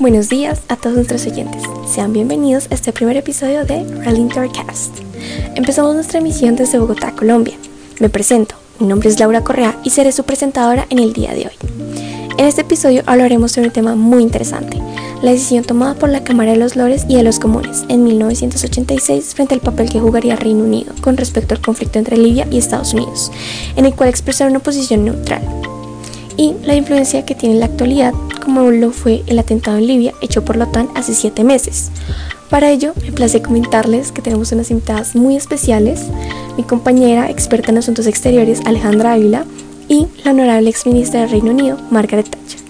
Buenos días a todos nuestros oyentes. Sean bienvenidos a este primer episodio de Relintor Cast. Empezamos nuestra emisión desde Bogotá, Colombia. Me presento, mi nombre es Laura Correa y seré su presentadora en el día de hoy. En este episodio hablaremos sobre un tema muy interesante, la decisión tomada por la Cámara de los Lores y de los Comunes en 1986 frente al papel que jugaría Reino Unido con respecto al conflicto entre Libia y Estados Unidos, en el cual expresaron una posición neutral, y la influencia que tiene en la actualidad como lo fue el atentado en Libia hecho por la OTAN hace siete meses. Para ello, me place comentarles que tenemos unas invitadas muy especiales, mi compañera experta en asuntos exteriores Alejandra Ávila y la honorable ex ministra del Reino Unido Margaret Thatcher.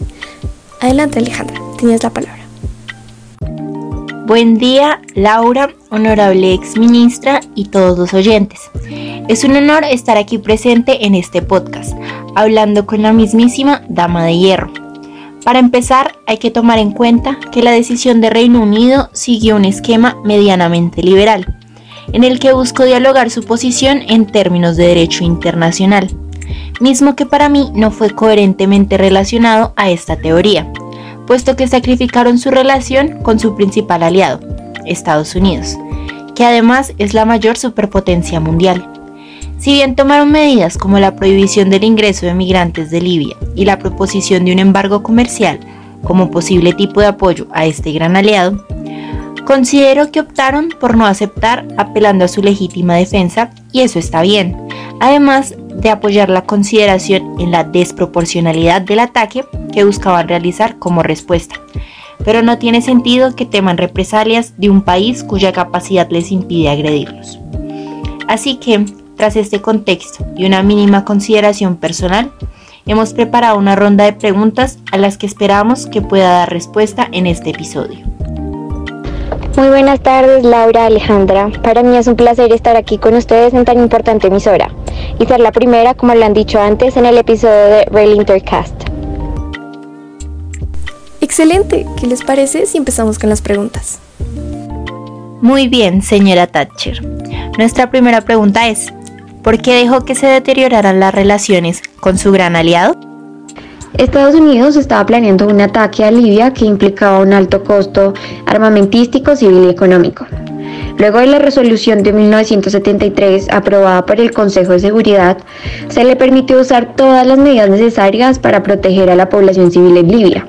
Adelante Alejandra, tienes la palabra. Buen día, Laura, honorable ex ministra y todos los oyentes. Es un honor estar aquí presente en este podcast, hablando con la mismísima Dama de Hierro para empezar, hay que tomar en cuenta que la decisión de Reino Unido siguió un esquema medianamente liberal, en el que buscó dialogar su posición en términos de derecho internacional, mismo que para mí no fue coherentemente relacionado a esta teoría, puesto que sacrificaron su relación con su principal aliado, Estados Unidos, que además es la mayor superpotencia mundial. Si bien tomaron medidas como la prohibición del ingreso de migrantes de Libia y la proposición de un embargo comercial como posible tipo de apoyo a este gran aliado, considero que optaron por no aceptar apelando a su legítima defensa y eso está bien, además de apoyar la consideración en la desproporcionalidad del ataque que buscaban realizar como respuesta. Pero no tiene sentido que teman represalias de un país cuya capacidad les impide agredirlos. Así que tras este contexto y una mínima consideración personal, hemos preparado una ronda de preguntas a las que esperamos que pueda dar respuesta en este episodio. Muy buenas tardes, Laura, Alejandra. Para mí es un placer estar aquí con ustedes en tan importante emisora y ser la primera, como lo han dicho antes, en el episodio de Rail Intercast. Excelente, ¿qué les parece si empezamos con las preguntas? Muy bien, señora Thatcher. Nuestra primera pregunta es, ¿Por qué dejó que se deterioraran las relaciones con su gran aliado? Estados Unidos estaba planeando un ataque a Libia que implicaba un alto costo armamentístico, civil y económico. Luego de la resolución de 1973 aprobada por el Consejo de Seguridad, se le permitió usar todas las medidas necesarias para proteger a la población civil en Libia.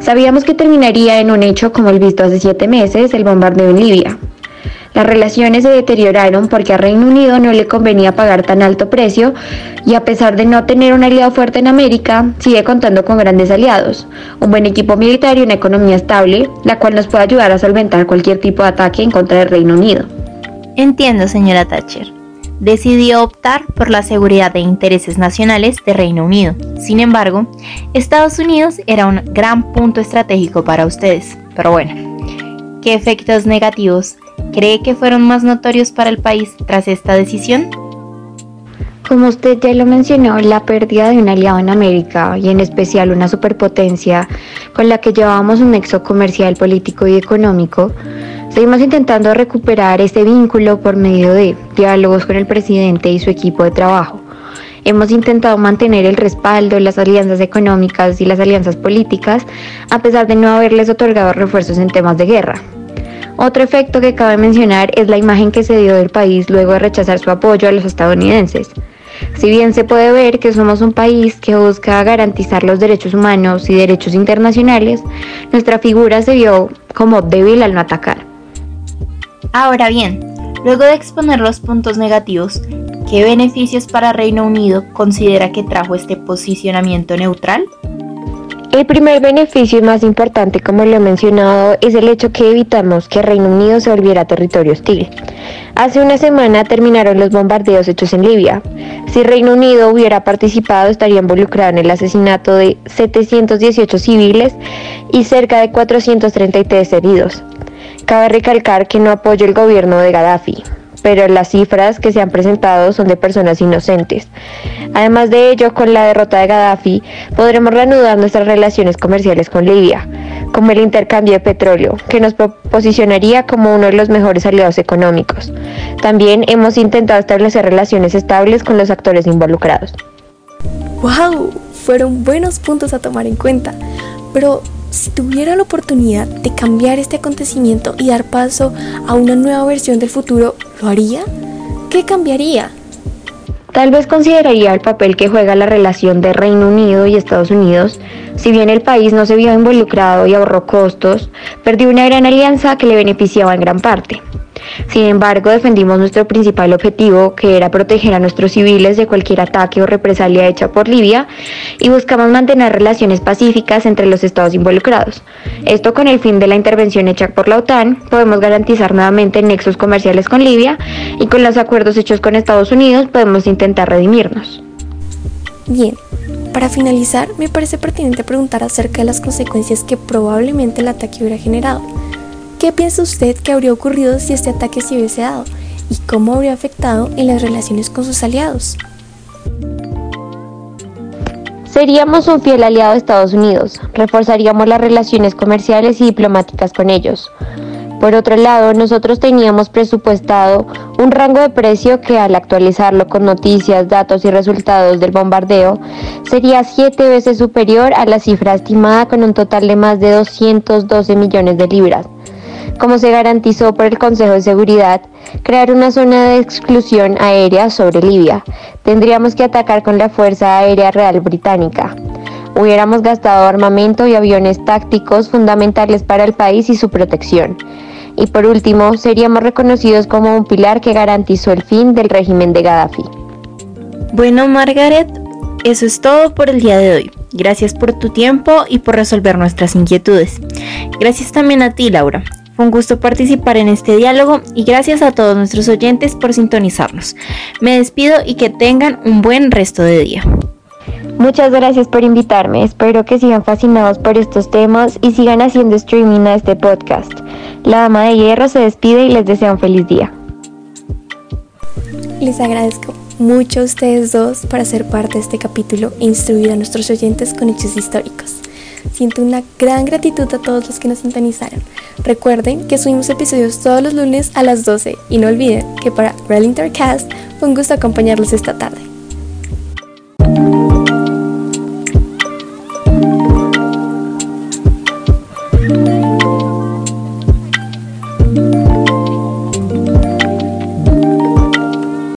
Sabíamos que terminaría en un hecho como el visto hace siete meses, el bombardeo en Libia, las relaciones se deterioraron porque a Reino Unido no le convenía pagar tan alto precio y a pesar de no tener un aliado fuerte en América, sigue contando con grandes aliados, un buen equipo militar y una economía estable, la cual nos puede ayudar a solventar cualquier tipo de ataque en contra del Reino Unido. Entiendo, señora Thatcher. Decidió optar por la seguridad de intereses nacionales de Reino Unido. Sin embargo, Estados Unidos era un gran punto estratégico para ustedes. Pero bueno, ¿qué efectos negativos ¿Cree que fueron más notorios para el país tras esta decisión? Como usted ya lo mencionó, la pérdida de un aliado en América y en especial una superpotencia con la que llevábamos un nexo comercial, político y económico, seguimos intentando recuperar ese vínculo por medio de diálogos con el presidente y su equipo de trabajo. Hemos intentado mantener el respaldo, las alianzas económicas y las alianzas políticas, a pesar de no haberles otorgado refuerzos en temas de guerra. Otro efecto que cabe mencionar es la imagen que se dio del país luego de rechazar su apoyo a los estadounidenses. Si bien se puede ver que somos un país que busca garantizar los derechos humanos y derechos internacionales, nuestra figura se vio como débil al no atacar. Ahora bien, luego de exponer los puntos negativos, ¿qué beneficios para Reino Unido considera que trajo este posicionamiento neutral? El primer beneficio más importante, como lo he mencionado, es el hecho que evitamos que Reino Unido se volviera territorio hostil. Hace una semana terminaron los bombardeos hechos en Libia. Si Reino Unido hubiera participado, estaría involucrado en el asesinato de 718 civiles y cerca de 433 heridos. Cabe recalcar que no apoyo el gobierno de Gaddafi, pero las cifras que se han presentado son de personas inocentes. Además de ello, con la derrota de Gaddafi, podremos reanudar nuestras relaciones comerciales con Libia, como el intercambio de petróleo, que nos posicionaría como uno de los mejores aliados económicos. También hemos intentado establecer relaciones estables con los actores involucrados. ¡Wow! Fueron buenos puntos a tomar en cuenta. Pero si tuviera la oportunidad de cambiar este acontecimiento y dar paso a una nueva versión del futuro, ¿lo haría? ¿Qué cambiaría? Tal vez consideraría el papel que juega la relación de Reino Unido y Estados Unidos. Si bien el país no se vio involucrado y ahorró costos, perdió una gran alianza que le beneficiaba en gran parte. Sin embargo, defendimos nuestro principal objetivo, que era proteger a nuestros civiles de cualquier ataque o represalia hecha por Libia, y buscamos mantener relaciones pacíficas entre los estados involucrados. Esto con el fin de la intervención hecha por la OTAN, podemos garantizar nuevamente nexos comerciales con Libia y con los acuerdos hechos con Estados Unidos podemos intentar redimirnos. Bien, para finalizar, me parece pertinente preguntar acerca de las consecuencias que probablemente el ataque hubiera generado. ¿Qué piensa usted que habría ocurrido si este ataque se hubiese dado? ¿Y cómo habría afectado en las relaciones con sus aliados? Seríamos un fiel aliado de Estados Unidos, reforzaríamos las relaciones comerciales y diplomáticas con ellos. Por otro lado, nosotros teníamos presupuestado un rango de precio que al actualizarlo con noticias, datos y resultados del bombardeo sería siete veces superior a la cifra estimada con un total de más de 212 millones de libras como se garantizó por el Consejo de Seguridad, crear una zona de exclusión aérea sobre Libia. Tendríamos que atacar con la Fuerza Aérea Real Británica. Hubiéramos gastado armamento y aviones tácticos fundamentales para el país y su protección. Y por último, seríamos reconocidos como un pilar que garantizó el fin del régimen de Gaddafi. Bueno, Margaret, eso es todo por el día de hoy. Gracias por tu tiempo y por resolver nuestras inquietudes. Gracias también a ti, Laura. Un gusto participar en este diálogo y gracias a todos nuestros oyentes por sintonizarnos. Me despido y que tengan un buen resto de día. Muchas gracias por invitarme. Espero que sigan fascinados por estos temas y sigan haciendo streaming a este podcast. La Dama de Hierro se despide y les desea un feliz día. Les agradezco mucho a ustedes dos para ser parte de este capítulo e instruir a nuestros oyentes con hechos históricos. Siento una gran gratitud a todos los que nos sintonizaron. Recuerden que subimos episodios todos los lunes a las 12 y no olviden que para Cast fue un gusto acompañarlos esta tarde.